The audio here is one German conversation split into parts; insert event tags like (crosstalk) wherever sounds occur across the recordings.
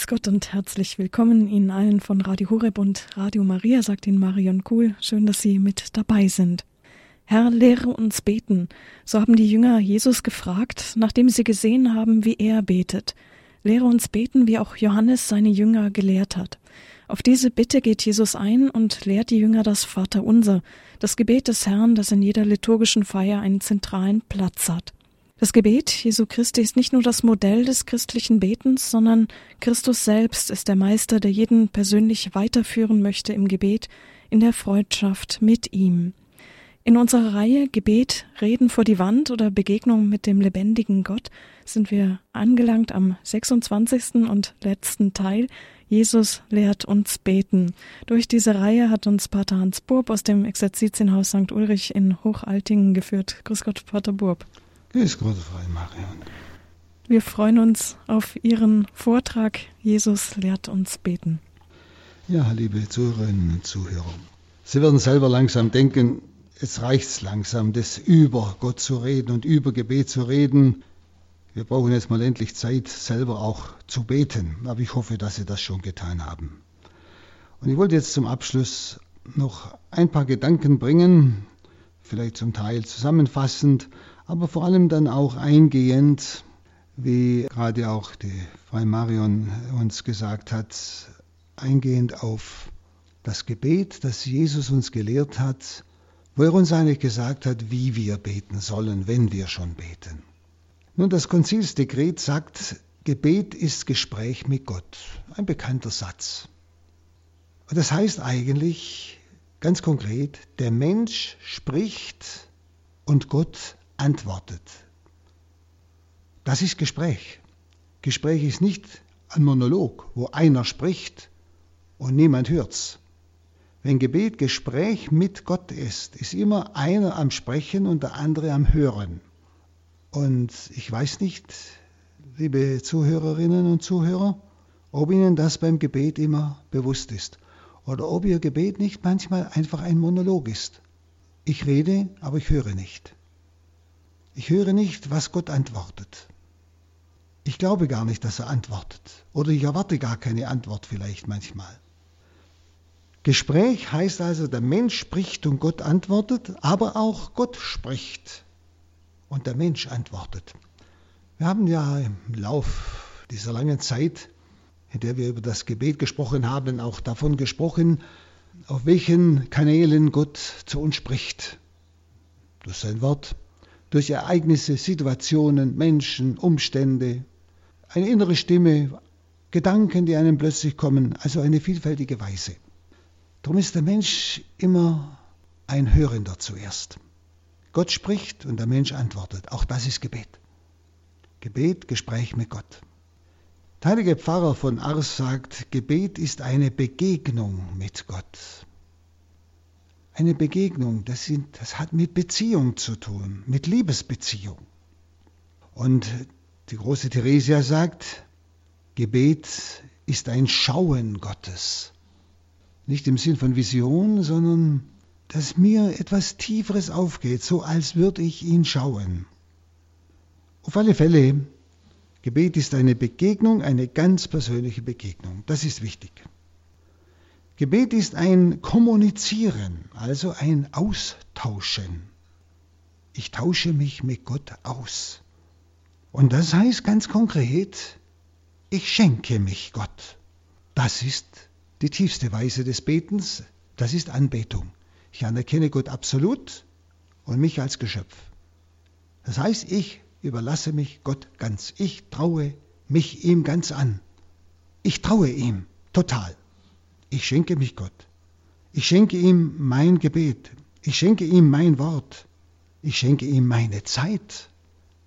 Grüß Gott und herzlich willkommen Ihnen allen von Radio Horeb und Radio Maria, sagt Ihnen Marion Kuhl. Schön, dass Sie mit dabei sind. Herr, lehre uns beten. So haben die Jünger Jesus gefragt, nachdem sie gesehen haben, wie er betet. Lehre uns beten, wie auch Johannes seine Jünger gelehrt hat. Auf diese Bitte geht Jesus ein und lehrt die Jünger das Vaterunser, das Gebet des Herrn, das in jeder liturgischen Feier einen zentralen Platz hat. Das Gebet Jesu Christi ist nicht nur das Modell des christlichen Betens, sondern Christus selbst ist der Meister, der jeden persönlich weiterführen möchte im Gebet, in der Freundschaft mit ihm. In unserer Reihe Gebet, Reden vor die Wand oder Begegnung mit dem lebendigen Gott sind wir angelangt am 26. und letzten Teil. Jesus lehrt uns beten. Durch diese Reihe hat uns Pater Hans Burb aus dem Exerzitienhaus St. Ulrich in Hochaltingen geführt. Grüß Gott, Pater Burb. Grüß Gott, Frau Marion. Wir freuen uns auf Ihren Vortrag. Jesus lehrt uns beten. Ja, liebe Zuhörerinnen und Zuhörer, Sie werden selber langsam denken, es reicht langsam, das über Gott zu reden und über Gebet zu reden. Wir brauchen jetzt mal endlich Zeit, selber auch zu beten. Aber ich hoffe, dass Sie das schon getan haben. Und ich wollte jetzt zum Abschluss noch ein paar Gedanken bringen, vielleicht zum Teil zusammenfassend, aber vor allem dann auch eingehend, wie gerade auch die Frau Marion uns gesagt hat, eingehend auf das Gebet, das Jesus uns gelehrt hat, wo er uns eigentlich gesagt hat, wie wir beten sollen, wenn wir schon beten. Nun, das Konzilsdekret sagt, Gebet ist Gespräch mit Gott. Ein bekannter Satz. Und das heißt eigentlich ganz konkret, der Mensch spricht und Gott antwortet. Das ist Gespräch. Gespräch ist nicht ein Monolog, wo einer spricht und niemand hört's. Wenn Gebet Gespräch mit Gott ist, ist immer einer am Sprechen und der andere am Hören. Und ich weiß nicht, liebe Zuhörerinnen und Zuhörer, ob Ihnen das beim Gebet immer bewusst ist oder ob Ihr Gebet nicht manchmal einfach ein Monolog ist. Ich rede, aber ich höre nicht. Ich höre nicht, was Gott antwortet. Ich glaube gar nicht, dass er antwortet. Oder ich erwarte gar keine Antwort vielleicht manchmal. Gespräch heißt also, der Mensch spricht und Gott antwortet, aber auch Gott spricht und der Mensch antwortet. Wir haben ja im Lauf dieser langen Zeit, in der wir über das Gebet gesprochen haben, auch davon gesprochen, auf welchen Kanälen Gott zu uns spricht. Durch sein Wort, durch Ereignisse, Situationen, Menschen, Umstände, eine innere Stimme, Gedanken, die einem plötzlich kommen, also eine vielfältige Weise. Darum ist der Mensch immer ein Hörender zuerst. Gott spricht und der Mensch antwortet. Auch das ist Gebet. Gebet, Gespräch mit Gott. Der heilige Pfarrer von Ars sagt, Gebet ist eine Begegnung mit Gott eine Begegnung, das, sind, das hat mit Beziehung zu tun, mit Liebesbeziehung. Und die große Theresia sagt, Gebet ist ein Schauen Gottes. Nicht im Sinn von Vision, sondern dass mir etwas Tieferes aufgeht, so als würde ich ihn schauen. Auf alle Fälle, Gebet ist eine Begegnung, eine ganz persönliche Begegnung. Das ist wichtig. Gebet ist ein Kommunizieren, also ein Austauschen. Ich tausche mich mit Gott aus. Und das heißt ganz konkret, ich schenke mich Gott. Das ist die tiefste Weise des Betens, das ist Anbetung. Ich anerkenne Gott absolut und mich als Geschöpf. Das heißt, ich überlasse mich Gott ganz. Ich traue mich ihm ganz an. Ich traue ihm total. Ich schenke mich Gott. Ich schenke ihm mein Gebet. Ich schenke ihm mein Wort. Ich schenke ihm meine Zeit.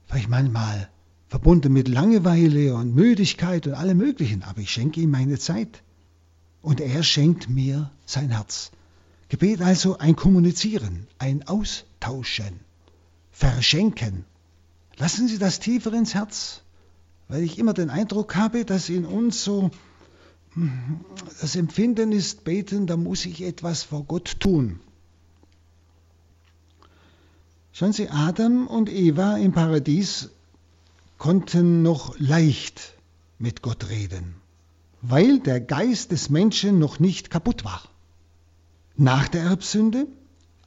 Vielleicht manchmal verbunden mit Langeweile und Müdigkeit und allem Möglichen, aber ich schenke ihm meine Zeit. Und er schenkt mir sein Herz. Gebet also ein Kommunizieren, ein Austauschen, Verschenken. Lassen Sie das tiefer ins Herz, weil ich immer den Eindruck habe, dass in uns so das Empfinden ist beten, da muss ich etwas vor Gott tun. Schauen Sie, Adam und Eva im Paradies konnten noch leicht mit Gott reden. weil der Geist des Menschen noch nicht kaputt war. Nach der Erbsünde,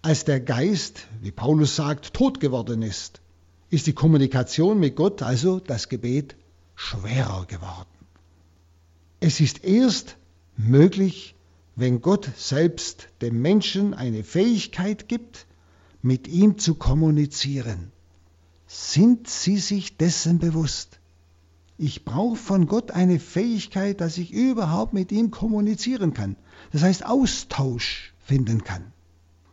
als der Geist, wie Paulus sagt, tot geworden ist, ist die Kommunikation mit Gott, also das Gebet, schwerer geworden. Es ist erst möglich, wenn Gott selbst dem Menschen eine Fähigkeit gibt, mit ihm zu kommunizieren. Sind Sie sich dessen bewusst? Ich brauche von Gott eine Fähigkeit, dass ich überhaupt mit ihm kommunizieren kann. Das heißt Austausch finden kann.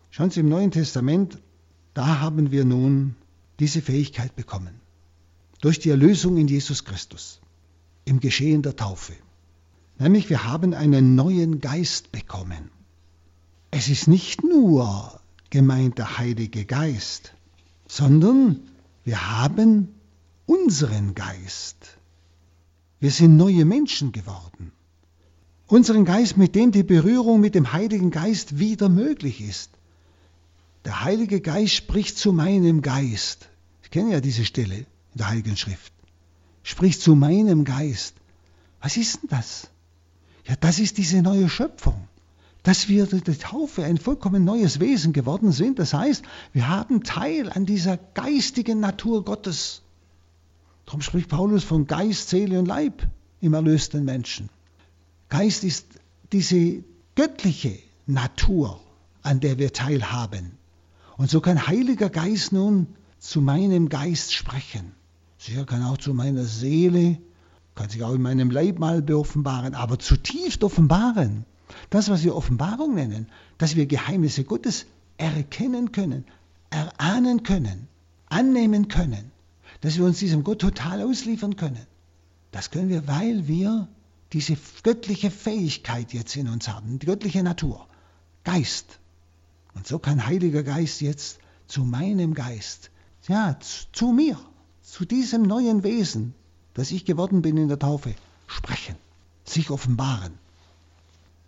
Schauen Sie im Neuen Testament, da haben wir nun diese Fähigkeit bekommen. Durch die Erlösung in Jesus Christus, im Geschehen der Taufe. Nämlich wir haben einen neuen Geist bekommen. Es ist nicht nur gemeint der Heilige Geist, sondern wir haben unseren Geist. Wir sind neue Menschen geworden. Unseren Geist, mit dem die Berührung mit dem Heiligen Geist wieder möglich ist. Der Heilige Geist spricht zu meinem Geist. Ich kenne ja diese Stelle in der Heiligen Schrift. Spricht zu meinem Geist. Was ist denn das? Ja, das ist diese neue Schöpfung. Dass wir durch die Taufe ein vollkommen neues Wesen geworden sind. Das heißt, wir haben Teil an dieser geistigen Natur Gottes. Darum spricht Paulus von Geist, Seele und Leib im erlösten Menschen. Geist ist diese göttliche Natur, an der wir teilhaben. Und so kann Heiliger Geist nun zu meinem Geist sprechen. Sicher kann auch zu meiner Seele, kann sich auch in meinem Leib mal beoffenbaren, aber zutiefst offenbaren. Das, was wir Offenbarung nennen, dass wir Geheimnisse Gottes erkennen können, erahnen können, annehmen können, dass wir uns diesem Gott total ausliefern können. Das können wir, weil wir diese göttliche Fähigkeit jetzt in uns haben, die göttliche Natur, Geist. Und so kann Heiliger Geist jetzt zu meinem Geist, ja, zu mir, zu diesem neuen Wesen, das ich geworden bin in der Taufe, sprechen, sich offenbaren.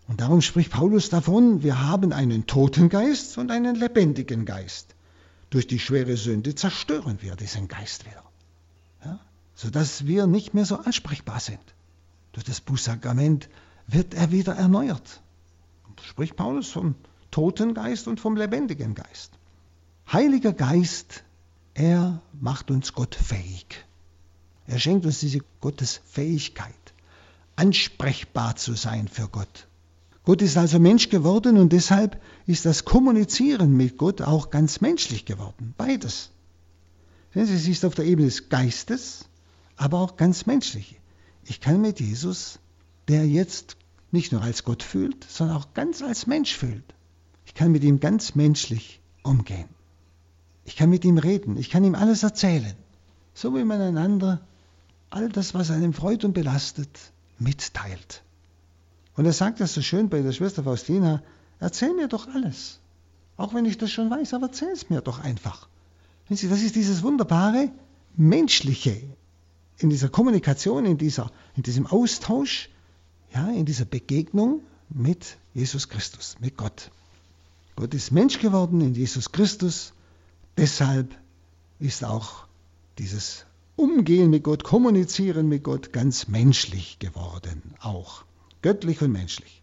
Und darum spricht Paulus davon, wir haben einen toten Geist und einen lebendigen Geist. Durch die schwere Sünde zerstören wir diesen Geist wieder, ja? sodass wir nicht mehr so ansprechbar sind. Durch das Bußsakrament wird er wieder erneuert. Spricht Paulus vom toten Geist und vom lebendigen Geist. Heiliger Geist, er macht uns Gott fähig. Er schenkt uns diese Gottesfähigkeit, ansprechbar zu sein für Gott. Gott ist also Mensch geworden und deshalb ist das Kommunizieren mit Gott auch ganz menschlich geworden. Beides. Es ist auf der Ebene des Geistes, aber auch ganz menschlich. Ich kann mit Jesus, der jetzt nicht nur als Gott fühlt, sondern auch ganz als Mensch fühlt. Ich kann mit ihm ganz menschlich umgehen. Ich kann mit ihm reden. Ich kann ihm alles erzählen. So wie man einander all das, was einem freut und belastet, mitteilt. Und er sagt das so schön bei der Schwester Faustina, erzähl mir doch alles. Auch wenn ich das schon weiß, aber erzähl es mir doch einfach. das ist dieses wunderbare Menschliche in dieser Kommunikation, in, dieser, in diesem Austausch, ja, in dieser Begegnung mit Jesus Christus, mit Gott. Gott ist Mensch geworden in Jesus Christus, deshalb ist auch dieses Umgehen mit Gott, Kommunizieren mit Gott ganz menschlich geworden, auch göttlich und menschlich.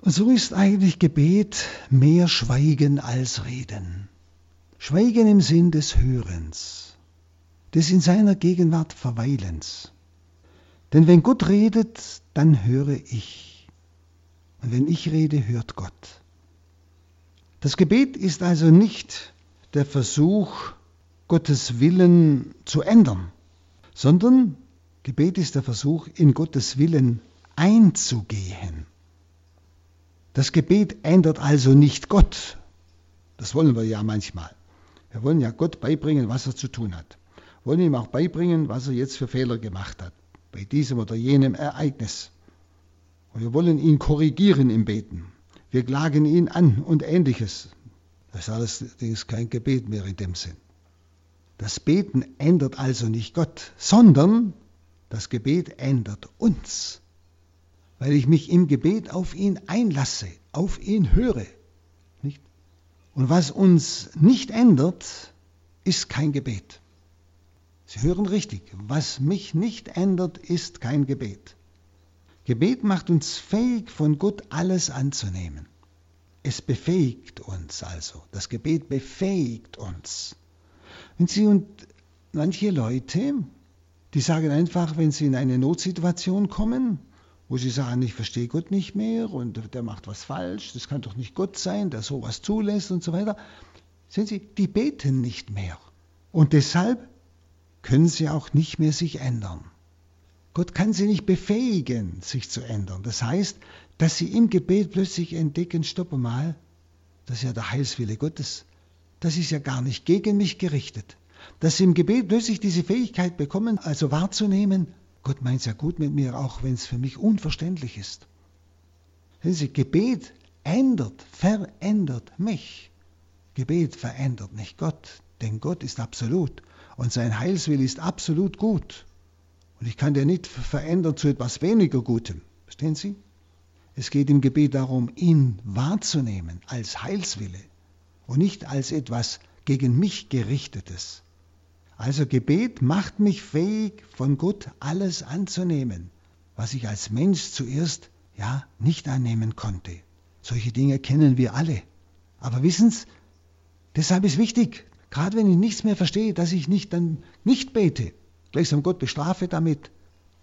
Und so ist eigentlich Gebet mehr Schweigen als Reden. Schweigen im Sinn des Hörens, des in seiner Gegenwart Verweilens. Denn wenn Gott redet, dann höre ich. Und wenn ich rede, hört Gott. Das Gebet ist also nicht der Versuch, Gottes Willen zu ändern, sondern Gebet ist der Versuch, in Gottes Willen einzugehen. Das Gebet ändert also nicht Gott. Das wollen wir ja manchmal. Wir wollen ja Gott beibringen, was er zu tun hat. Wir wollen ihm auch beibringen, was er jetzt für Fehler gemacht hat, bei diesem oder jenem Ereignis. Und wir wollen ihn korrigieren im Beten. Wir klagen ihn an und ähnliches. Das ist ist kein Gebet mehr in dem Sinn. Das Beten ändert also nicht Gott, sondern das Gebet ändert uns weil ich mich im Gebet auf ihn einlasse, auf ihn höre. Nicht? Und was uns nicht ändert, ist kein Gebet. Sie hören richtig, was mich nicht ändert, ist kein Gebet. Gebet macht uns fähig, von Gott alles anzunehmen. Es befähigt uns also. Das Gebet befähigt uns. Wenn Sie und manche Leute, die sagen einfach, wenn sie in eine Notsituation kommen, wo sie sagen, ich verstehe Gott nicht mehr und der macht was falsch, das kann doch nicht Gott sein, der sowas zulässt und so weiter. Sehen Sie, die beten nicht mehr. Und deshalb können sie auch nicht mehr sich ändern. Gott kann sie nicht befähigen, sich zu ändern. Das heißt, dass sie im Gebet plötzlich entdecken, stopp mal, das ist ja der Heilswille Gottes. Das ist ja gar nicht gegen mich gerichtet. Dass sie im Gebet plötzlich diese Fähigkeit bekommen, also wahrzunehmen, Gott meint es ja gut mit mir, auch wenn es für mich unverständlich ist. Sehen Sie, Gebet ändert, verändert mich. Gebet verändert nicht Gott, denn Gott ist absolut und sein Heilswille ist absolut gut. Und ich kann den nicht verändern zu etwas weniger Gutem. Verstehen Sie? Es geht im Gebet darum, ihn wahrzunehmen als Heilswille und nicht als etwas gegen mich gerichtetes. Also Gebet macht mich fähig, von Gott alles anzunehmen, was ich als Mensch zuerst ja nicht annehmen konnte. Solche Dinge kennen wir alle. Aber wissen Sie, deshalb ist wichtig, gerade wenn ich nichts mehr verstehe, dass ich nicht dann nicht bete, gleichsam Gott bestrafe damit,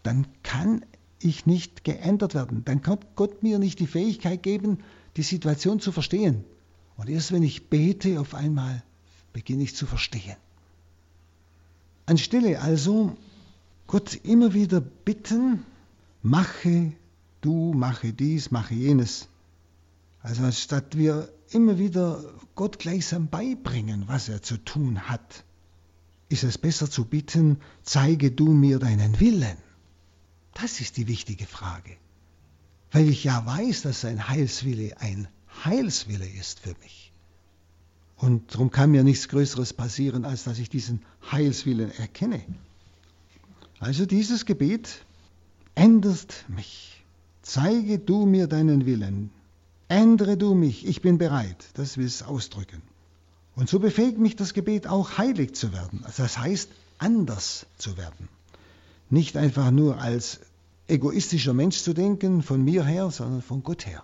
dann kann ich nicht geändert werden. Dann kann Gott mir nicht die Fähigkeit geben, die Situation zu verstehen. Und erst wenn ich bete, auf einmal beginne ich zu verstehen. Anstelle also Gott immer wieder bitten, mache du, mache dies, mache jenes. Also anstatt wir immer wieder Gott gleichsam beibringen, was er zu tun hat, ist es besser zu bitten, zeige du mir deinen Willen. Das ist die wichtige Frage. Weil ich ja weiß, dass sein Heilswille ein Heilswille ist für mich. Und darum kann mir nichts Größeres passieren, als dass ich diesen Heilswillen erkenne. Also dieses Gebet änderst mich. Zeige du mir deinen Willen. Ändere du mich. Ich bin bereit. Das will es ausdrücken. Und so befähigt mich das Gebet auch heilig zu werden. Also das heißt, anders zu werden. Nicht einfach nur als egoistischer Mensch zu denken, von mir her, sondern von Gott her.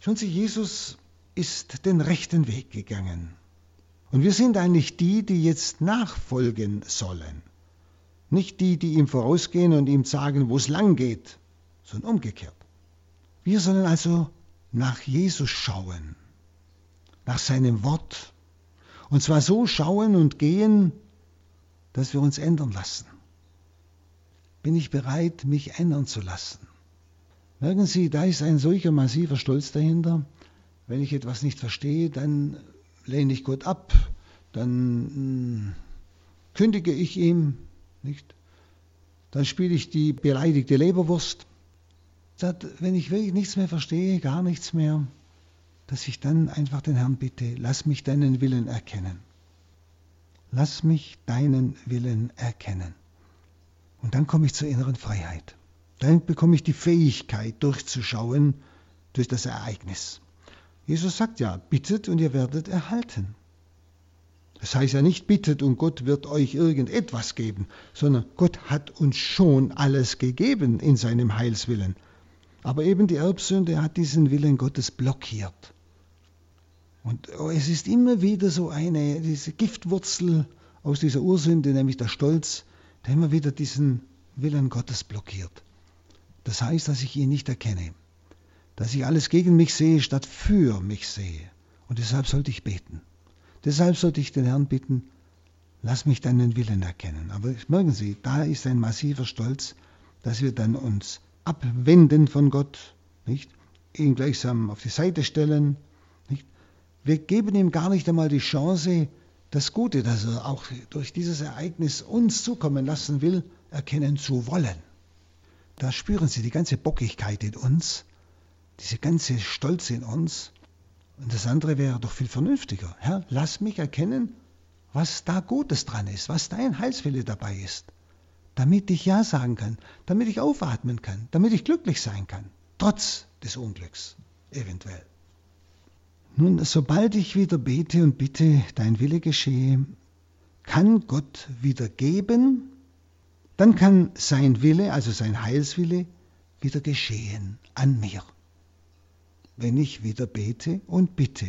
Schon Sie, Jesus ist den rechten Weg gegangen. Und wir sind eigentlich die, die jetzt nachfolgen sollen. Nicht die, die ihm vorausgehen und ihm sagen, wo es lang geht, sondern umgekehrt. Wir sollen also nach Jesus schauen, nach seinem Wort. Und zwar so schauen und gehen, dass wir uns ändern lassen. Bin ich bereit, mich ändern zu lassen? Merken Sie, da ist ein solcher massiver Stolz dahinter, wenn ich etwas nicht verstehe, dann lehne ich Gott ab, dann mh, hm, kündige ich ihm, nicht? Dann spiele ich die beleidigte Leberwurst. Wenn ich wirklich nichts mehr verstehe, gar nichts mehr, dass ich dann einfach den Herrn bitte, lass mich deinen Willen erkennen. Lass mich deinen Willen erkennen. Und dann komme ich zur inneren Freiheit. Dann bekomme ich die Fähigkeit, durchzuschauen durch das Ereignis. Jesus sagt ja, bittet und ihr werdet erhalten. Das heißt ja nicht bittet und Gott wird euch irgendetwas geben, sondern Gott hat uns schon alles gegeben in seinem Heilswillen. Aber eben die Erbsünde hat diesen Willen Gottes blockiert. Und oh, es ist immer wieder so eine, diese Giftwurzel aus dieser Ursünde, nämlich der Stolz, der immer wieder diesen Willen Gottes blockiert. Das heißt, dass ich ihn nicht erkenne dass ich alles gegen mich sehe, statt für mich sehe. Und deshalb sollte ich beten. Deshalb sollte ich den Herrn bitten, lass mich deinen Willen erkennen. Aber merken Sie, da ist ein massiver Stolz, dass wir dann uns abwenden von Gott, nicht? ihn gleichsam auf die Seite stellen. Wir geben ihm gar nicht einmal die Chance, das Gute, das er auch durch dieses Ereignis uns zukommen lassen will, erkennen zu wollen. Da spüren Sie die ganze Bockigkeit in uns, diese ganze Stolz in uns. Und das andere wäre doch viel vernünftiger. Herr, lass mich erkennen, was da Gutes dran ist, was dein Heilswille dabei ist, damit ich Ja sagen kann, damit ich aufatmen kann, damit ich glücklich sein kann, trotz des Unglücks, eventuell. Nun, sobald ich wieder bete und bitte, dein Wille geschehe, kann Gott wieder geben, dann kann sein Wille, also sein Heilswille, wieder geschehen an mir. Wenn ich wieder bete und bitte,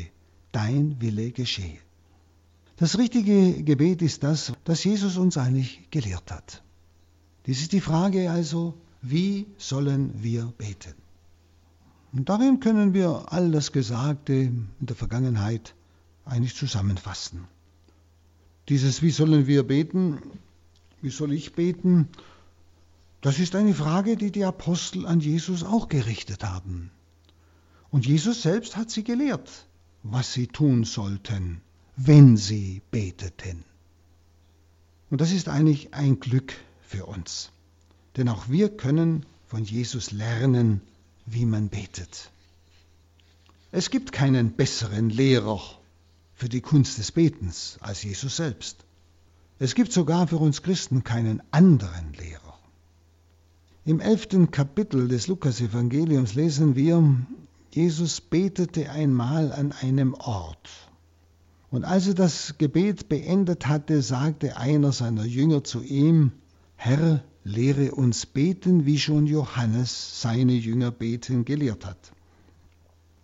dein Wille geschehe. Das richtige Gebet ist das, das Jesus uns eigentlich gelehrt hat. Dies ist die Frage also, wie sollen wir beten? Und darin können wir all das Gesagte in der Vergangenheit eigentlich zusammenfassen. Dieses Wie sollen wir beten, wie soll ich beten, das ist eine Frage, die die Apostel an Jesus auch gerichtet haben. Und Jesus selbst hat sie gelehrt, was sie tun sollten, wenn sie beteten. Und das ist eigentlich ein Glück für uns. Denn auch wir können von Jesus lernen, wie man betet. Es gibt keinen besseren Lehrer für die Kunst des Betens als Jesus selbst. Es gibt sogar für uns Christen keinen anderen Lehrer. Im elften Kapitel des Lukasevangeliums lesen wir, Jesus betete einmal an einem Ort. Und als er das Gebet beendet hatte, sagte einer seiner Jünger zu ihm, Herr, lehre uns beten, wie schon Johannes seine Jünger beten gelehrt hat.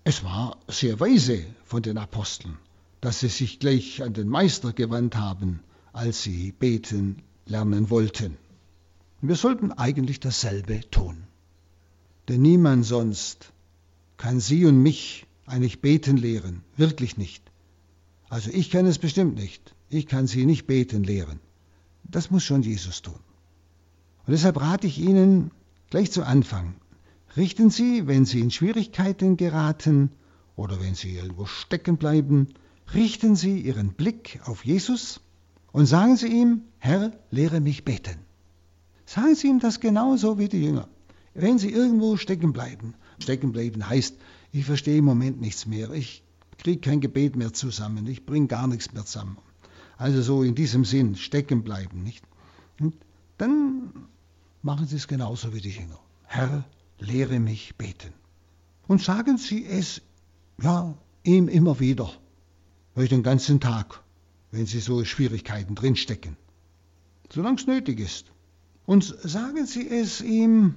Es war sehr weise von den Aposteln, dass sie sich gleich an den Meister gewandt haben, als sie beten lernen wollten. Wir sollten eigentlich dasselbe tun. Denn niemand sonst kann Sie und mich eigentlich beten lehren, wirklich nicht. Also ich kann es bestimmt nicht. Ich kann Sie nicht beten lehren. Das muss schon Jesus tun. Und deshalb rate ich Ihnen gleich zu Anfang, richten Sie, wenn Sie in Schwierigkeiten geraten oder wenn Sie irgendwo stecken bleiben, richten Sie Ihren Blick auf Jesus und sagen Sie ihm, Herr, lehre mich beten. Sagen Sie ihm das genauso wie die Jünger. Wenn Sie irgendwo stecken bleiben, stecken bleiben heißt, ich verstehe im Moment nichts mehr, ich kriege kein Gebet mehr zusammen, ich bringe gar nichts mehr zusammen. Also so in diesem Sinn, stecken bleiben, nicht? Und dann machen Sie es genauso wie die Jünger. Herr, lehre mich beten. Und sagen Sie es, ja, ihm immer wieder, weil den ganzen Tag wenn Sie so Schwierigkeiten drinstecken, solange es nötig ist. Und sagen Sie es ihm,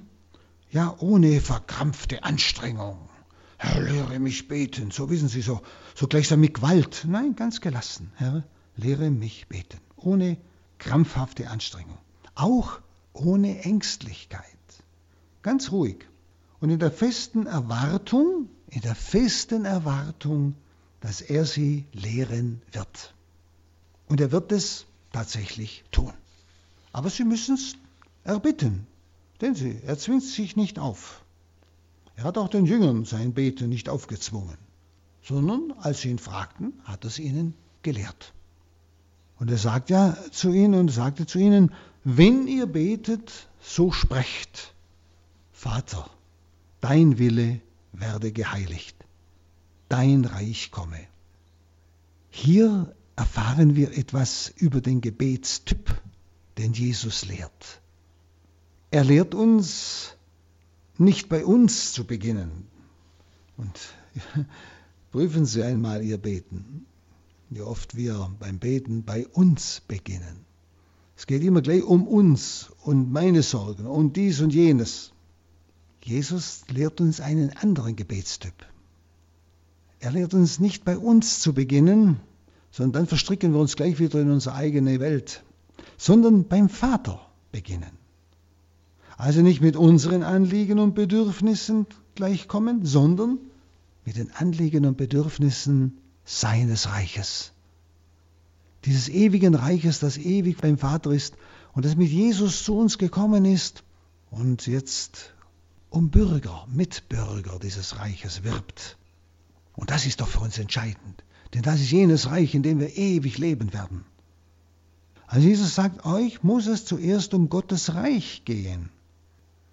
ja, ohne verkrampfte Anstrengung. Herr, lehre mich beten, so wissen Sie, so, so gleichsam mit Gewalt. Nein, ganz gelassen. Herr, lehre mich beten, ohne krampfhafte Anstrengung. Auch ohne Ängstlichkeit. Ganz ruhig. Und in der festen Erwartung, in der festen Erwartung, dass er sie lehren wird. Und er wird es tatsächlich tun. Aber Sie müssen es erbitten, denn sie, er zwingt sich nicht auf. Er hat auch den Jüngern sein Beten nicht aufgezwungen, sondern als sie ihn fragten, hat er es ihnen gelehrt. Und er sagt ja zu ihnen und sagte zu ihnen, wenn ihr betet, so sprecht, Vater, dein Wille werde geheiligt, dein Reich komme. Hier erfahren wir etwas über den Gebetstyp, den Jesus lehrt. Er lehrt uns, nicht bei uns zu beginnen. Und (laughs) prüfen Sie einmal Ihr Beten, wie oft wir beim Beten bei uns beginnen. Es geht immer gleich um uns und meine Sorgen und dies und jenes. Jesus lehrt uns einen anderen Gebetstyp. Er lehrt uns nicht bei uns zu beginnen, sondern dann verstricken wir uns gleich wieder in unsere eigene Welt, sondern beim Vater beginnen. Also nicht mit unseren Anliegen und Bedürfnissen gleichkommen, sondern mit den Anliegen und Bedürfnissen seines Reiches. Dieses ewigen Reiches, das ewig beim Vater ist und das mit Jesus zu uns gekommen ist und jetzt um Bürger, Mitbürger dieses Reiches wirbt. Und das ist doch für uns entscheidend. Denn das ist jenes Reich, in dem wir ewig leben werden. Also Jesus sagt, euch muss es zuerst um Gottes Reich gehen.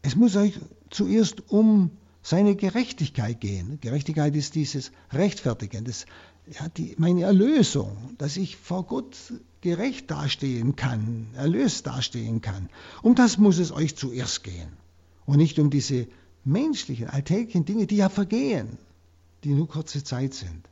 Es muss euch zuerst um seine Gerechtigkeit gehen. Gerechtigkeit ist dieses Rechtfertigen, das, ja, die, meine Erlösung, dass ich vor Gott gerecht dastehen kann, erlöst dastehen kann. Um das muss es euch zuerst gehen. Und nicht um diese menschlichen, alltäglichen Dinge, die ja vergehen, die nur kurze Zeit sind.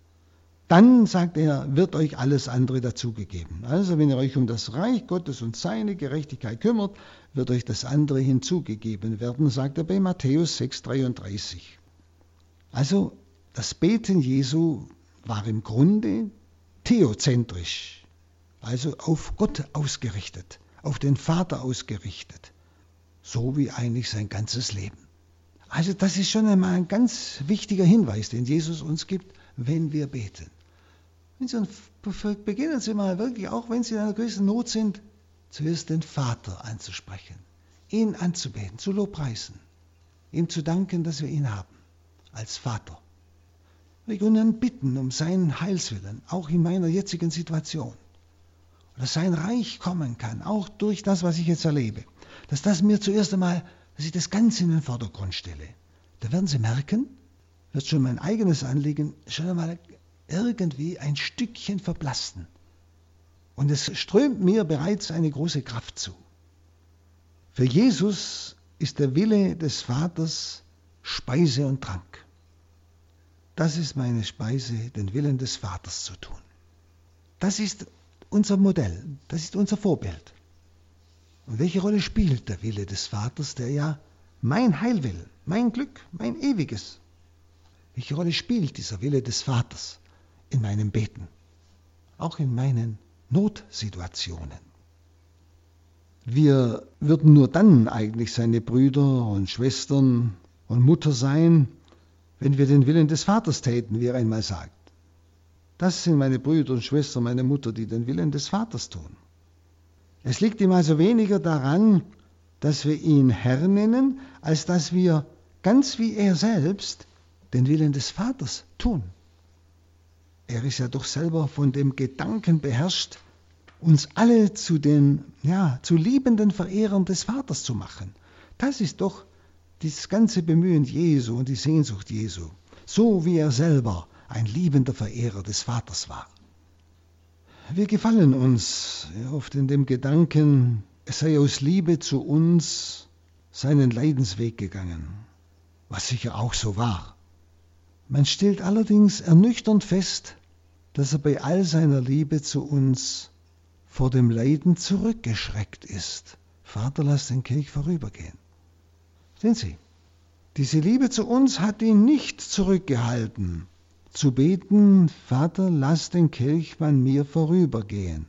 dann, sagt er, wird euch alles andere dazugegeben. Also wenn ihr euch um das Reich Gottes und seine Gerechtigkeit kümmert, wird euch das andere hinzugegeben werden, sagt er bei Matthäus 6,33. Also das Beten Jesu war im Grunde theozentrisch, also auf Gott ausgerichtet, auf den Vater ausgerichtet, so wie eigentlich sein ganzes Leben. Also das ist schon einmal ein ganz wichtiger Hinweis, den Jesus uns gibt, wenn wir beten. Wenn Sie, beginnen Sie mal wirklich, auch wenn Sie in einer gewissen Not sind, zuerst den Vater anzusprechen, ihn anzubeten, zu lobpreisen, ihm zu danken, dass wir ihn haben, als Vater. Dann bitten um seinen Heilswillen, auch in meiner jetzigen Situation. Dass sein Reich kommen kann, auch durch das, was ich jetzt erlebe. Dass das mir zuerst einmal, dass ich das Ganze in den Vordergrund stelle. Da werden Sie merken, wird schon mein eigenes Anliegen schon einmal irgendwie ein Stückchen verblassten. Und es strömt mir bereits eine große Kraft zu. Für Jesus ist der Wille des Vaters Speise und Trank. Das ist meine Speise, den Willen des Vaters zu tun. Das ist unser Modell, das ist unser Vorbild. Und welche Rolle spielt der Wille des Vaters, der ja mein Heil will, mein Glück, mein ewiges? Welche Rolle spielt dieser Wille des Vaters? in meinem Beten, auch in meinen Notsituationen. Wir würden nur dann eigentlich seine Brüder und Schwestern und Mutter sein, wenn wir den Willen des Vaters täten, wie er einmal sagt. Das sind meine Brüder und Schwestern, meine Mutter, die den Willen des Vaters tun. Es liegt ihm also weniger daran, dass wir ihn Herr nennen, als dass wir ganz wie er selbst den Willen des Vaters tun. Er ist ja doch selber von dem Gedanken beherrscht, uns alle zu den, ja, zu liebenden Verehrern des Vaters zu machen. Das ist doch das ganze Bemühen Jesu und die Sehnsucht Jesu. So wie er selber ein liebender Verehrer des Vaters war. Wir gefallen uns oft in dem Gedanken, es sei aus Liebe zu uns seinen Leidensweg gegangen, was sicher auch so war. Man stellt allerdings ernüchternd fest, dass er bei all seiner Liebe zu uns vor dem Leiden zurückgeschreckt ist. Vater, lass den Kelch vorübergehen. Sehen Sie, diese Liebe zu uns hat ihn nicht zurückgehalten, zu beten, Vater, lass den Kelch an mir vorübergehen.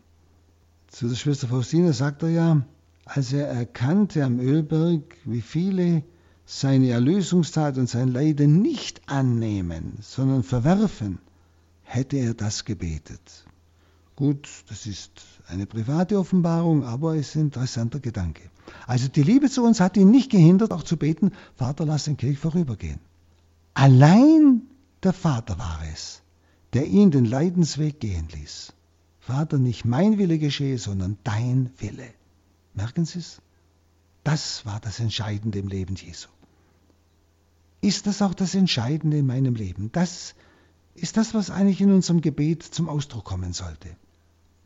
Zu der Schwester Faustina sagt er ja, als er erkannte am Ölberg, wie viele seine Erlösungstat und sein Leiden nicht annehmen, sondern verwerfen, hätte er das gebetet. Gut, das ist eine private Offenbarung, aber es ist ein interessanter Gedanke. Also die Liebe zu uns hat ihn nicht gehindert, auch zu beten, Vater, lass den Kelch vorübergehen. Allein der Vater war es, der ihn den Leidensweg gehen ließ. Vater, nicht mein Wille geschehe, sondern dein Wille. Merken Sie es? Das war das Entscheidende im Leben Jesu. Ist das auch das Entscheidende in meinem Leben? Das ist das, was eigentlich in unserem Gebet zum Ausdruck kommen sollte.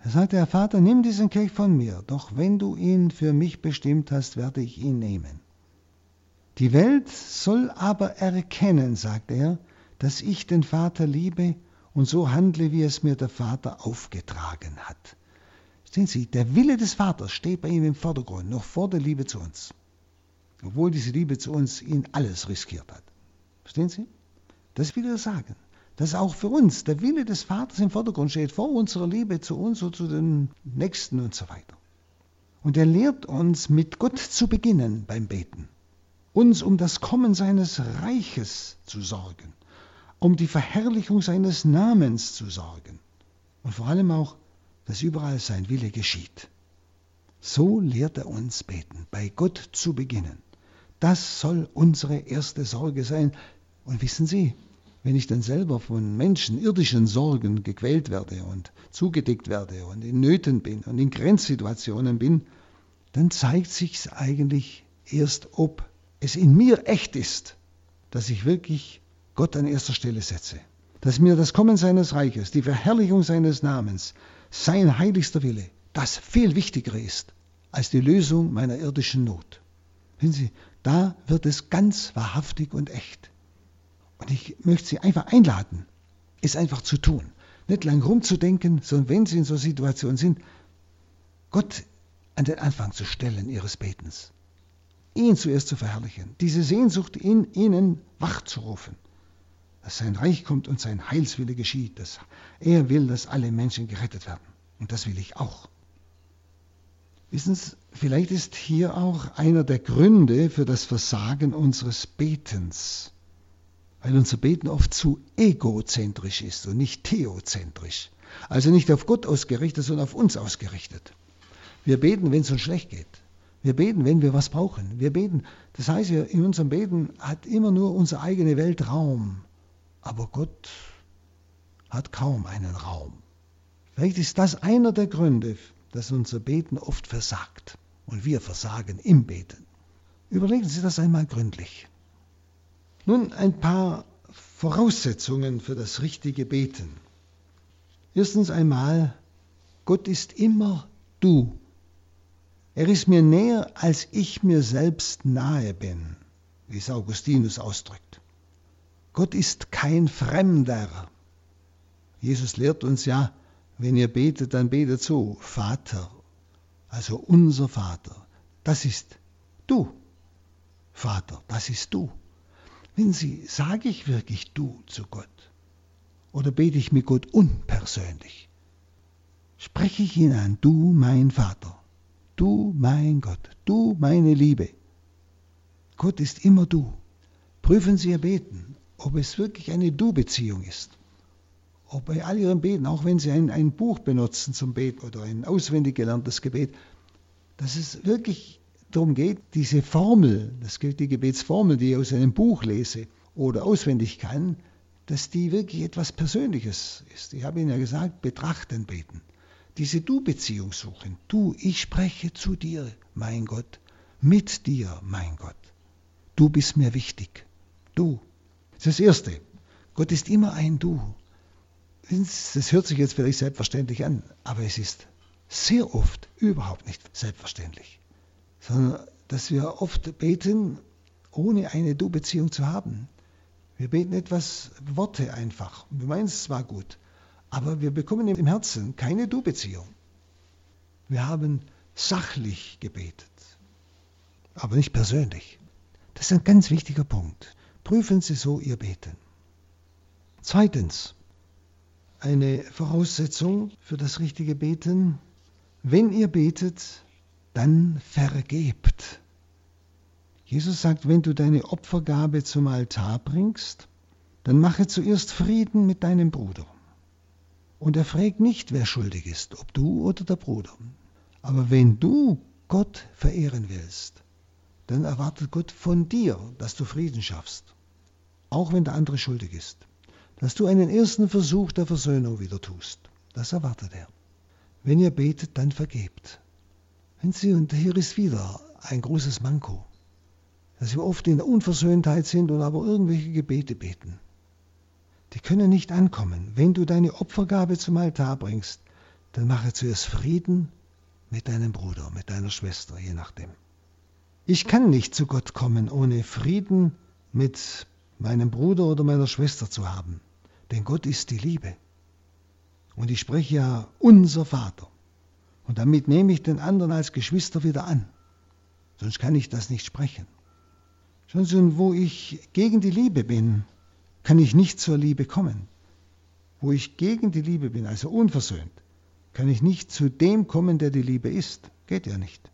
Er sagte, Herr Vater, nimm diesen Kelch von mir, doch wenn du ihn für mich bestimmt hast, werde ich ihn nehmen. Die Welt soll aber erkennen, sagt er, dass ich den Vater liebe und so handle, wie es mir der Vater aufgetragen hat. Sehen Sie, der Wille des Vaters steht bei ihm im Vordergrund, noch vor der Liebe zu uns. Obwohl diese Liebe zu uns ihn alles riskiert hat. Verstehen Sie? Das will er sagen dass auch für uns der Wille des Vaters im Vordergrund steht, vor unserer Liebe zu uns und zu den Nächsten und so weiter. Und er lehrt uns, mit Gott zu beginnen beim Beten, uns um das Kommen seines Reiches zu sorgen, um die Verherrlichung seines Namens zu sorgen und vor allem auch, dass überall sein Wille geschieht. So lehrt er uns beten, bei Gott zu beginnen. Das soll unsere erste Sorge sein. Und wissen Sie, wenn ich dann selber von Menschen, irdischen Sorgen gequält werde und zugedeckt werde und in Nöten bin und in Grenzsituationen bin, dann zeigt sich eigentlich erst, ob es in mir echt ist, dass ich wirklich Gott an erster Stelle setze. Dass mir das Kommen seines Reiches, die Verherrlichung seines Namens, sein heiligster Wille, das viel wichtiger ist als die Lösung meiner irdischen Not. Wissen Sie, da wird es ganz wahrhaftig und echt. Und ich möchte Sie einfach einladen, es einfach zu tun. Nicht lang rumzudenken, sondern wenn Sie in so Situationen sind, Gott an den Anfang zu stellen Ihres Betens. Ihn zuerst zu verherrlichen, diese Sehnsucht in Ihnen wachzurufen, dass sein Reich kommt und sein Heilswille geschieht, dass er will, dass alle Menschen gerettet werden. Und das will ich auch. Wissen Sie, vielleicht ist hier auch einer der Gründe für das Versagen unseres Betens, weil unser Beten oft zu egozentrisch ist und nicht theozentrisch. Also nicht auf Gott ausgerichtet, sondern auf uns ausgerichtet. Wir beten, wenn es uns schlecht geht. Wir beten, wenn wir was brauchen. Wir beten. Das heißt, in unserem Beten hat immer nur unsere eigene Welt Raum. Aber Gott hat kaum einen Raum. Vielleicht ist das einer der Gründe, dass unser Beten oft versagt. Und wir versagen im Beten. Überlegen Sie das einmal gründlich. Nun ein paar Voraussetzungen für das richtige Beten. Erstens einmal, Gott ist immer du. Er ist mir näher, als ich mir selbst nahe bin, wie es Augustinus ausdrückt. Gott ist kein Fremder. Jesus lehrt uns ja, wenn ihr betet, dann betet so, Vater, also unser Vater, das ist du. Vater, das ist du. Wenn Sie, sage ich wirklich du zu Gott? Oder bete ich mit Gott unpersönlich? Spreche ich ihn an, du mein Vater, du mein Gott, du meine Liebe. Gott ist immer du. Prüfen Sie Ihr Beten, ob es wirklich eine Du-Beziehung ist auch bei all ihren Beten, auch wenn sie ein, ein Buch benutzen zum Beten oder ein auswendig gelerntes Gebet, dass es wirklich darum geht, diese Formel, das gilt die Gebetsformel, die ich aus einem Buch lese oder auswendig kann, dass die wirklich etwas Persönliches ist. Ich habe Ihnen ja gesagt, betrachten beten. Diese Du-Beziehung suchen. Du, ich spreche zu dir, mein Gott, mit dir, mein Gott. Du bist mir wichtig. Du. Das ist das Erste. Gott ist immer ein Du. Das hört sich jetzt vielleicht selbstverständlich an, aber es ist sehr oft überhaupt nicht selbstverständlich, sondern dass wir oft beten, ohne eine Du-Beziehung zu haben. Wir beten etwas Worte einfach. Wir meinen es zwar gut, aber wir bekommen im Herzen keine Du-Beziehung. Wir haben sachlich gebetet, aber nicht persönlich. Das ist ein ganz wichtiger Punkt. Prüfen Sie so Ihr Beten. Zweitens, eine Voraussetzung für das richtige Beten. Wenn ihr betet, dann vergebt. Jesus sagt, wenn du deine Opfergabe zum Altar bringst, dann mache zuerst Frieden mit deinem Bruder. Und er fragt nicht, wer schuldig ist, ob du oder der Bruder. Aber wenn du Gott verehren willst, dann erwartet Gott von dir, dass du Frieden schaffst, auch wenn der andere schuldig ist dass du einen ersten Versuch der Versöhnung wieder tust. Das erwartet er. Wenn ihr betet, dann vergebt. Sie, und hier ist wieder ein großes Manko, dass wir oft in der Unversöhntheit sind und aber irgendwelche Gebete beten. Die können nicht ankommen. Wenn du deine Opfergabe zum Altar bringst, dann mache zuerst Frieden mit deinem Bruder, mit deiner Schwester, je nachdem. Ich kann nicht zu Gott kommen, ohne Frieden mit meinem Bruder oder meiner Schwester zu haben. Denn Gott ist die Liebe. Und ich spreche ja unser Vater. Und damit nehme ich den anderen als Geschwister wieder an. Sonst kann ich das nicht sprechen. Schon so, wo ich gegen die Liebe bin, kann ich nicht zur Liebe kommen. Wo ich gegen die Liebe bin, also unversöhnt, kann ich nicht zu dem kommen, der die Liebe ist. Geht ja nicht.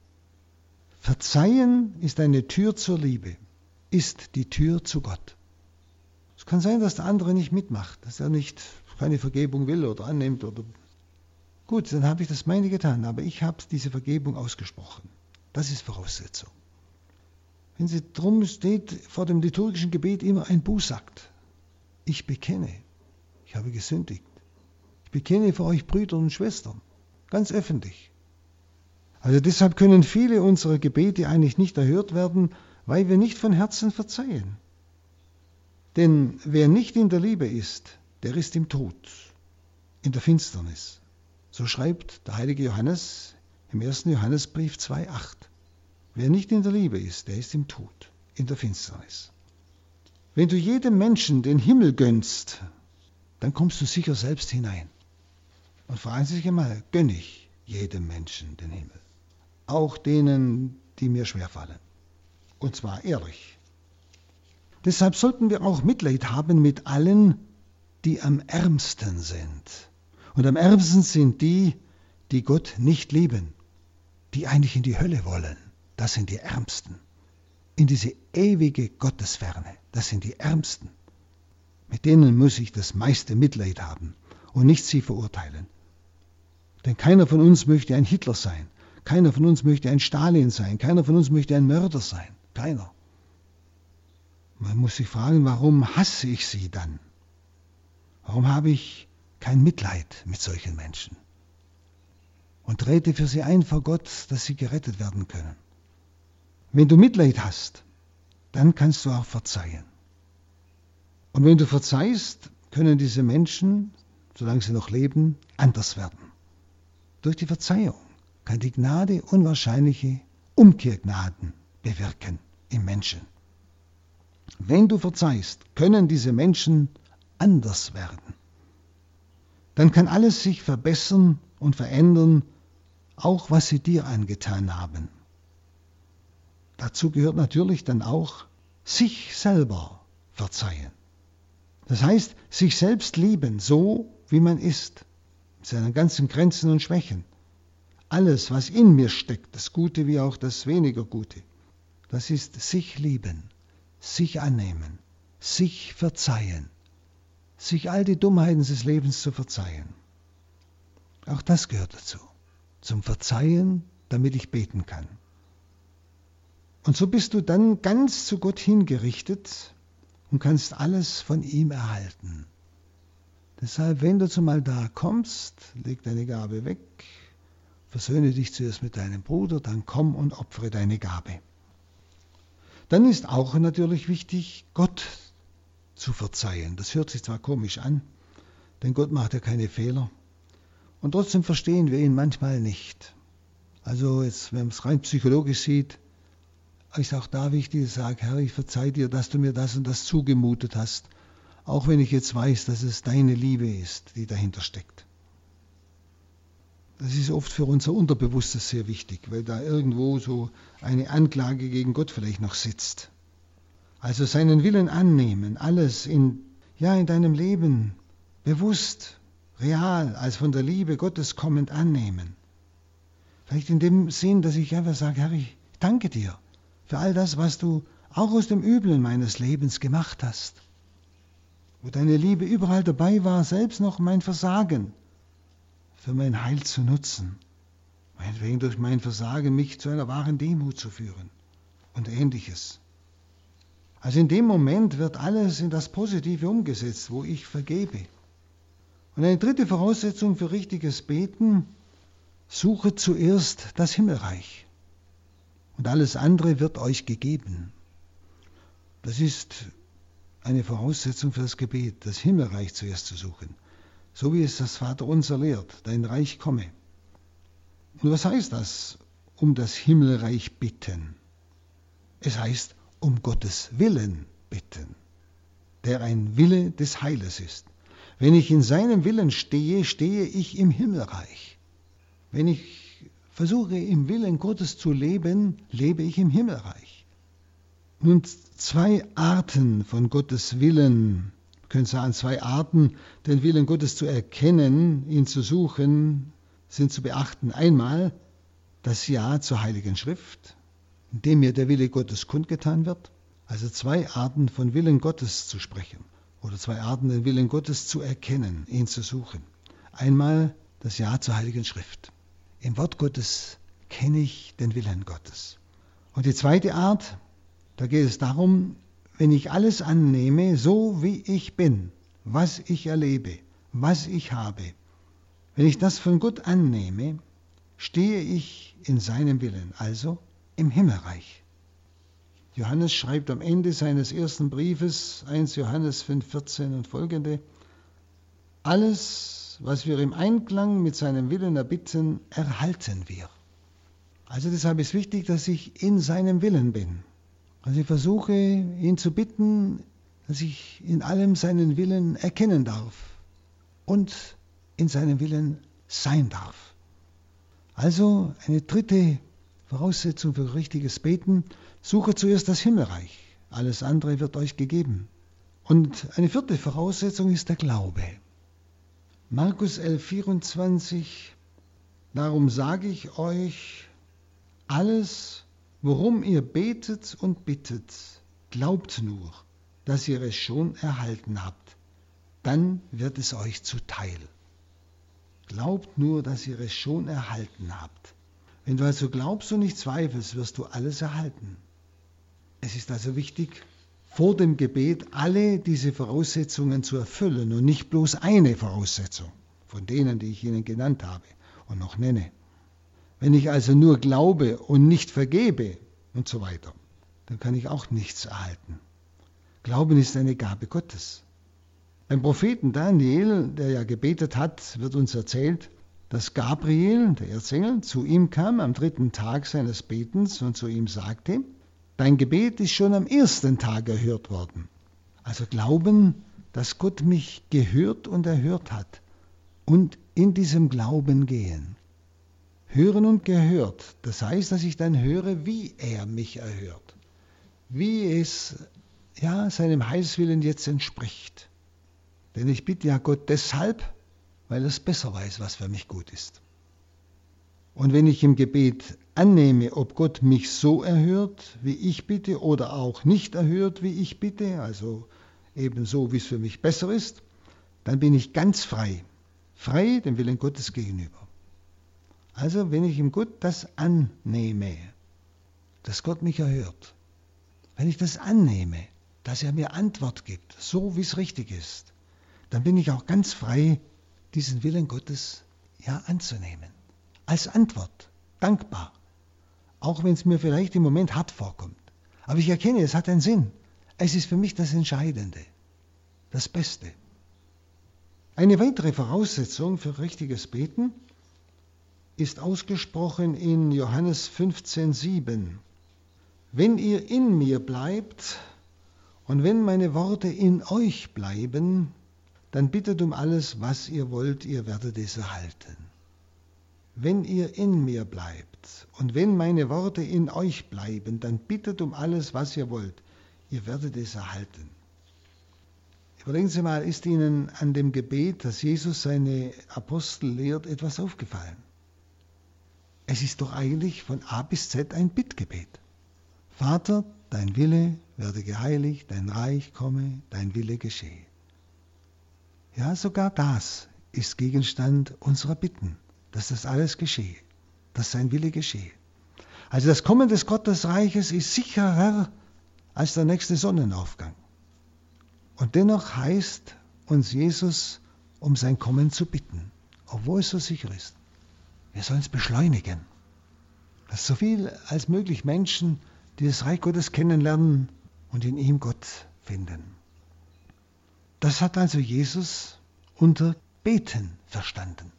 Verzeihen ist eine Tür zur Liebe, ist die Tür zu Gott. Es kann sein, dass der andere nicht mitmacht, dass er nicht keine Vergebung will oder annimmt oder gut, dann habe ich das meine getan, aber ich habe diese Vergebung ausgesprochen. Das ist Voraussetzung. Wenn sie drum steht vor dem liturgischen Gebet immer ein Bußakt. Ich bekenne, ich habe gesündigt. Ich bekenne vor euch Brüder und Schwestern, ganz öffentlich. Also deshalb können viele unserer Gebete eigentlich nicht erhört werden, weil wir nicht von Herzen verzeihen. Denn wer nicht in der Liebe ist, der ist im Tod, in der Finsternis. So schreibt der heilige Johannes im 1. Johannesbrief 2.8. Wer nicht in der Liebe ist, der ist im Tod, in der Finsternis. Wenn du jedem Menschen den Himmel gönnst, dann kommst du sicher selbst hinein. Und fragen Sie sich einmal, gönne ich jedem Menschen den Himmel? Auch denen, die mir schwerfallen. Und zwar ehrlich. Deshalb sollten wir auch Mitleid haben mit allen, die am ärmsten sind. Und am ärmsten sind die, die Gott nicht lieben, die eigentlich in die Hölle wollen. Das sind die Ärmsten. In diese ewige Gottesferne. Das sind die Ärmsten. Mit denen muss ich das meiste Mitleid haben und nicht sie verurteilen. Denn keiner von uns möchte ein Hitler sein. Keiner von uns möchte ein Stalin sein. Keiner von uns möchte ein Mörder sein. Keiner. Man muss sich fragen, warum hasse ich sie dann? Warum habe ich kein Mitleid mit solchen Menschen? Und trete für sie ein vor Gott, dass sie gerettet werden können. Wenn du Mitleid hast, dann kannst du auch verzeihen. Und wenn du verzeihst, können diese Menschen, solange sie noch leben, anders werden. Durch die Verzeihung kann die Gnade unwahrscheinliche Umkehrgnaden bewirken im Menschen. Wenn du verzeihst, können diese Menschen anders werden. Dann kann alles sich verbessern und verändern, auch was sie dir angetan haben. Dazu gehört natürlich dann auch sich selber verzeihen. Das heißt, sich selbst lieben, so wie man ist, mit seinen ganzen Grenzen und Schwächen. Alles, was in mir steckt, das Gute wie auch das weniger Gute, das ist sich lieben, sich annehmen, sich verzeihen, sich all die Dummheiten des Lebens zu verzeihen. Auch das gehört dazu, zum Verzeihen, damit ich beten kann. Und so bist du dann ganz zu Gott hingerichtet und kannst alles von ihm erhalten. Deshalb, wenn du zumal da kommst, leg deine Gabe weg, versöhne dich zuerst mit deinem Bruder, dann komm und opfere deine Gabe. Dann ist auch natürlich wichtig, Gott zu verzeihen. Das hört sich zwar komisch an, denn Gott macht ja keine Fehler. Und trotzdem verstehen wir ihn manchmal nicht. Also jetzt, wenn man es rein psychologisch sieht, ist auch da wichtig, ich sage, Herr, ich verzeih dir, dass du mir das und das zugemutet hast, auch wenn ich jetzt weiß, dass es deine Liebe ist, die dahinter steckt. Das ist oft für unser Unterbewusstes sehr wichtig, weil da irgendwo so eine Anklage gegen Gott vielleicht noch sitzt. Also seinen Willen annehmen, alles in, ja, in deinem Leben bewusst, real, als von der Liebe Gottes kommend annehmen. Vielleicht in dem Sinn, dass ich einfach sage, Herr, ich danke dir für all das, was du auch aus dem Üblen meines Lebens gemacht hast. Wo deine Liebe überall dabei war, selbst noch mein Versagen für mein Heil zu nutzen. Meinetwegen durch mein Versagen mich zu einer wahren Demut zu führen und ähnliches. Also in dem Moment wird alles in das Positive umgesetzt, wo ich vergebe. Und eine dritte Voraussetzung für richtiges Beten, suche zuerst das Himmelreich und alles andere wird euch gegeben. Das ist eine Voraussetzung für das Gebet, das Himmelreich zuerst zu suchen. So wie es das Vater unser lehrt, dein Reich komme. Und was heißt das, um das Himmelreich bitten? Es heißt, um Gottes Willen bitten, der ein Wille des Heiles ist. Wenn ich in seinem Willen stehe, stehe ich im Himmelreich. Wenn ich versuche im Willen Gottes zu leben, lebe ich im Himmelreich. Nun zwei Arten von Gottes Willen, wir können sagen zwei Arten, den Willen Gottes zu erkennen, ihn zu suchen, sind zu beachten. Einmal das Ja zur Heiligen Schrift, in dem mir der Wille Gottes kundgetan wird. Also zwei Arten von Willen Gottes zu sprechen oder zwei Arten, den Willen Gottes zu erkennen, ihn zu suchen. Einmal das Ja zur Heiligen Schrift. Im Wort Gottes kenne ich den Willen Gottes. Und die zweite Art, da geht es darum, wenn ich alles annehme, so wie ich bin, was ich erlebe, was ich habe, wenn ich das von Gott annehme, stehe ich in seinem Willen, also im Himmelreich. Johannes schreibt am Ende seines ersten Briefes, 1 Johannes 5,14 und folgende, alles, was wir im Einklang mit seinem Willen erbitten, erhalten wir. Also deshalb ist wichtig, dass ich in seinem Willen bin. Also ich versuche, ihn zu bitten, dass ich in allem seinen Willen erkennen darf und in seinem Willen sein darf. Also eine dritte Voraussetzung für richtiges Beten, suche zuerst das Himmelreich, alles andere wird euch gegeben. Und eine vierte Voraussetzung ist der Glaube. Markus 11, 24, darum sage ich euch, alles, worum ihr betet und bittet, glaubt nur, dass ihr es schon erhalten habt, dann wird es euch zuteil. Glaubt nur, dass ihr es schon erhalten habt. Wenn du also glaubst und nicht zweifelst, wirst du alles erhalten. Es ist also wichtig, vor dem Gebet alle diese Voraussetzungen zu erfüllen und nicht bloß eine Voraussetzung von denen, die ich Ihnen genannt habe und noch nenne. Wenn ich also nur glaube und nicht vergebe und so weiter, dann kann ich auch nichts erhalten. Glauben ist eine Gabe Gottes. Beim Propheten Daniel, der ja gebetet hat, wird uns erzählt, dass Gabriel, der Erzengel, zu ihm kam am dritten Tag seines Betens und zu ihm sagte, dein Gebet ist schon am ersten Tag erhört worden. Also glauben, dass Gott mich gehört und erhört hat und in diesem Glauben gehen. Hören und gehört, das heißt, dass ich dann höre, wie er mich erhört, wie es ja seinem Heilswillen jetzt entspricht. Denn ich bitte ja Gott deshalb, weil es besser weiß, was für mich gut ist. Und wenn ich im Gebet annehme, ob Gott mich so erhört, wie ich bitte, oder auch nicht erhört, wie ich bitte, also ebenso, wie es für mich besser ist, dann bin ich ganz frei, frei dem Willen Gottes gegenüber. Also wenn ich ihm Gott das annehme, dass Gott mich erhört, wenn ich das annehme, dass er mir Antwort gibt, so wie es richtig ist, dann bin ich auch ganz frei, diesen Willen Gottes ja anzunehmen. Als Antwort, dankbar. Auch wenn es mir vielleicht im Moment hart vorkommt. Aber ich erkenne, es hat einen Sinn. Es ist für mich das Entscheidende, das Beste. Eine weitere Voraussetzung für richtiges Beten ist ausgesprochen in Johannes 15,7. Wenn ihr in mir bleibt und wenn meine Worte in euch bleiben, dann bittet um alles, was ihr wollt, ihr werdet es erhalten. Wenn ihr in mir bleibt und wenn meine Worte in euch bleiben, dann bittet um alles, was ihr wollt, ihr werdet es erhalten. Überlegen Sie mal, ist Ihnen an dem Gebet, das Jesus seine Apostel lehrt, etwas aufgefallen? Es ist doch eigentlich von A bis Z ein Bittgebet. Vater, dein Wille werde geheiligt, dein Reich komme, dein Wille geschehe. Ja, sogar das ist Gegenstand unserer Bitten, dass das alles geschehe, dass sein Wille geschehe. Also das Kommen des Gottesreiches ist sicherer als der nächste Sonnenaufgang. Und dennoch heißt uns Jesus, um sein Kommen zu bitten, obwohl es so sicher ist. Wir sollen es beschleunigen. Dass so viel als möglich Menschen, die das Reich Gottes kennenlernen und in ihm Gott finden. Das hat also Jesus unter Beten verstanden.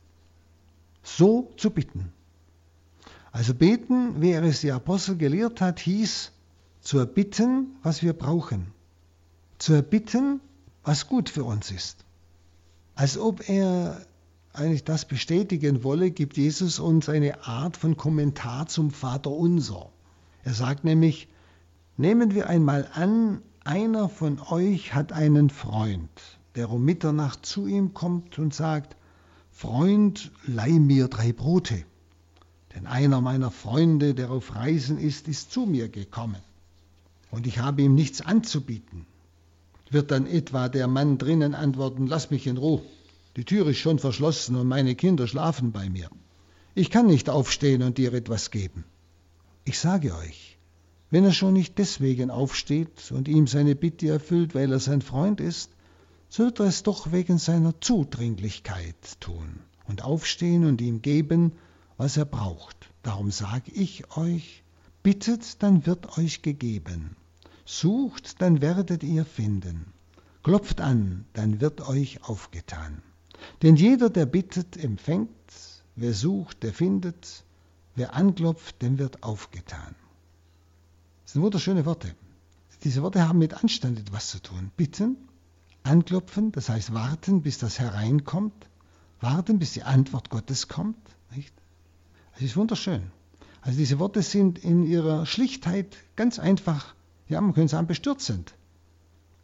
So zu bitten. Also beten, wie er es die Apostel gelehrt hat, hieß zu erbitten, was wir brauchen. Zu erbitten, was gut für uns ist. Als ob er eigentlich das bestätigen wolle, gibt Jesus uns eine Art von Kommentar zum Vater unser. Er sagt nämlich, nehmen wir einmal an, einer von euch hat einen Freund, der um Mitternacht zu ihm kommt und sagt, Freund, leih mir drei Brote, denn einer meiner Freunde, der auf Reisen ist, ist zu mir gekommen, und ich habe ihm nichts anzubieten. Wird dann etwa der Mann drinnen antworten, lass mich in Ruhe, die Tür ist schon verschlossen und meine Kinder schlafen bei mir. Ich kann nicht aufstehen und dir etwas geben. Ich sage euch, wenn er schon nicht deswegen aufsteht und ihm seine Bitte erfüllt, weil er sein Freund ist, so wird er es doch wegen seiner Zudringlichkeit tun und aufstehen und ihm geben, was er braucht. Darum sage ich euch, bittet, dann wird euch gegeben. Sucht, dann werdet ihr finden. Klopft an, dann wird euch aufgetan. Denn jeder, der bittet, empfängt, wer sucht, der findet, wer anklopft, dem wird aufgetan. Das sind wunderschöne Worte. Diese Worte haben mit Anstand etwas zu tun. Bitten, anklopfen, das heißt warten, bis das hereinkommt, warten, bis die Antwort Gottes kommt. Nicht? Es ist wunderschön. Also diese Worte sind in ihrer Schlichtheit ganz einfach, ja, man könnte sagen, bestürzend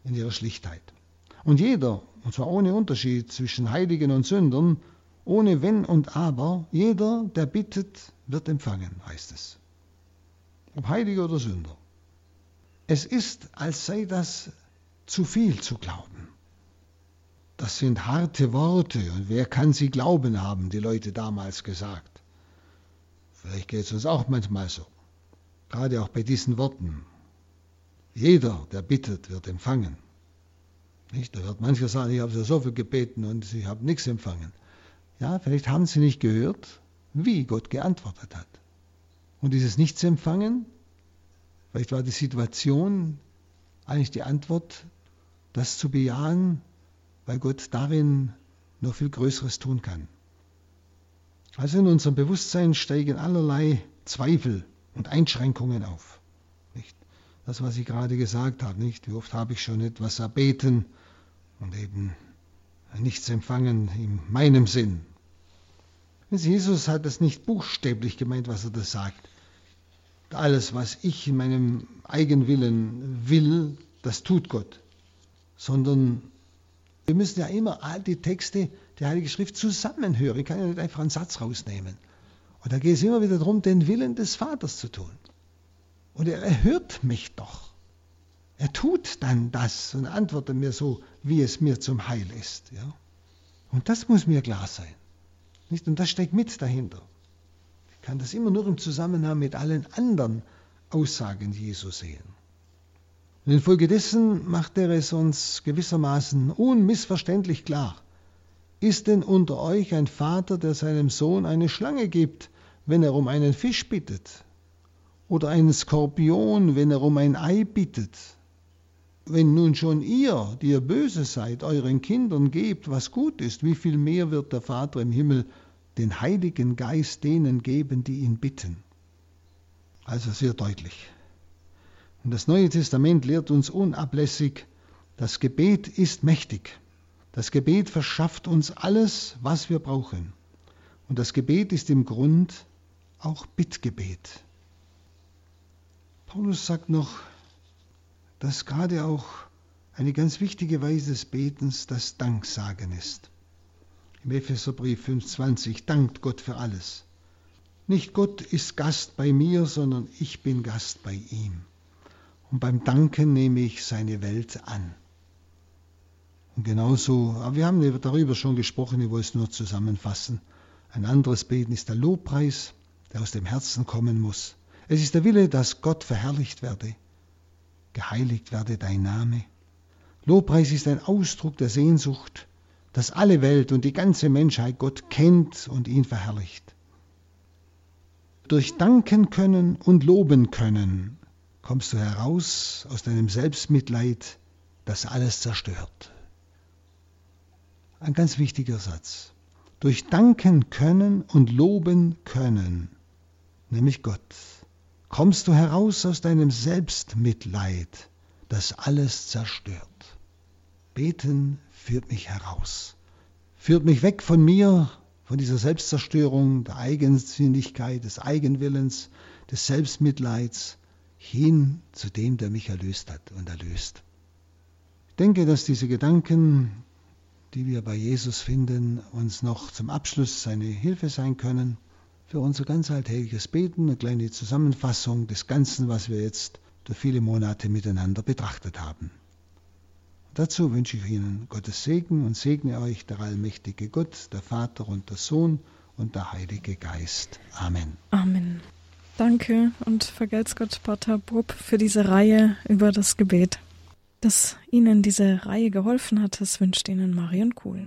in ihrer Schlichtheit. Und jeder, und zwar ohne Unterschied zwischen Heiligen und Sündern, ohne Wenn und Aber, jeder, der bittet, wird empfangen, heißt es. Ob Heiliger oder Sünder. Es ist, als sei das zu viel zu glauben. Das sind harte Worte und wer kann sie glauben, haben die Leute damals gesagt. Vielleicht geht es uns auch manchmal so. Gerade auch bei diesen Worten. Jeder, der bittet, wird empfangen. Nicht? Da wird mancher sagen, ich habe so viel gebeten und ich habe nichts empfangen. Ja, vielleicht haben sie nicht gehört, wie Gott geantwortet hat. Und dieses Nichtsempfangen, vielleicht war die Situation eigentlich die Antwort, das zu bejahen, weil Gott darin noch viel Größeres tun kann. Also in unserem Bewusstsein steigen allerlei Zweifel und Einschränkungen auf. Nicht? Das, was ich gerade gesagt habe, nicht? Wie oft habe ich schon etwas erbeten und eben nichts empfangen in meinem Sinn. Jesus hat das nicht buchstäblich gemeint, was er da sagt. Alles, was ich in meinem Eigenwillen will, das tut Gott. Sondern wir müssen ja immer all die Texte der Heiligen Schrift zusammenhören. Ich kann ja nicht einfach einen Satz rausnehmen. Und da geht es immer wieder darum, den Willen des Vaters zu tun. Und er erhört mich doch. Er tut dann das und antwortet mir so, wie es mir zum Heil ist. Ja? Und das muss mir klar sein. Nicht? Und das steckt mit dahinter. Ich kann das immer nur im Zusammenhang mit allen anderen Aussagen Jesu sehen. Und infolgedessen macht er es uns gewissermaßen unmissverständlich klar. Ist denn unter euch ein Vater, der seinem Sohn eine Schlange gibt, wenn er um einen Fisch bittet? Oder einen Skorpion, wenn er um ein Ei bittet? Wenn nun schon ihr, die ihr böse seid, euren Kindern gebt, was gut ist, wie viel mehr wird der Vater im Himmel den Heiligen Geist denen geben, die ihn bitten? Also sehr deutlich. Und das Neue Testament lehrt uns unablässig, das Gebet ist mächtig. Das Gebet verschafft uns alles, was wir brauchen. Und das Gebet ist im Grund auch Bittgebet. Paulus sagt noch, dass gerade auch eine ganz wichtige Weise des Betens das Danksagen ist. Im Epheserbrief 5,20 dankt Gott für alles. Nicht Gott ist Gast bei mir, sondern ich bin Gast bei ihm. Und beim Danken nehme ich seine Welt an. Und genauso, aber wir haben darüber schon gesprochen, ich wollte es nur zusammenfassen. Ein anderes Beten ist der Lobpreis, der aus dem Herzen kommen muss. Es ist der Wille, dass Gott verherrlicht werde geheiligt werde dein Name. Lobpreis ist ein Ausdruck der Sehnsucht, dass alle Welt und die ganze Menschheit Gott kennt und ihn verherrlicht. Durch Danken können und Loben können kommst du heraus aus deinem Selbstmitleid, das alles zerstört. Ein ganz wichtiger Satz. Durch Danken können und Loben können, nämlich Gott kommst du heraus aus deinem Selbstmitleid, das alles zerstört. Beten führt mich heraus, führt mich weg von mir, von dieser Selbstzerstörung, der Eigensinnigkeit, des Eigenwillens, des Selbstmitleids, hin zu dem, der mich erlöst hat und erlöst. Ich denke, dass diese Gedanken, die wir bei Jesus finden, uns noch zum Abschluss seine Hilfe sein können für unser ganz alltägliches Beten, eine kleine Zusammenfassung des Ganzen, was wir jetzt durch viele Monate miteinander betrachtet haben. Dazu wünsche ich Ihnen Gottes Segen und segne euch der allmächtige Gott, der Vater und der Sohn und der Heilige Geist. Amen. Amen. Danke und vergelt's Gott, Pater Brupp, für diese Reihe über das Gebet. Dass Ihnen diese Reihe geholfen hat, das wünscht Ihnen Marion Kuhl.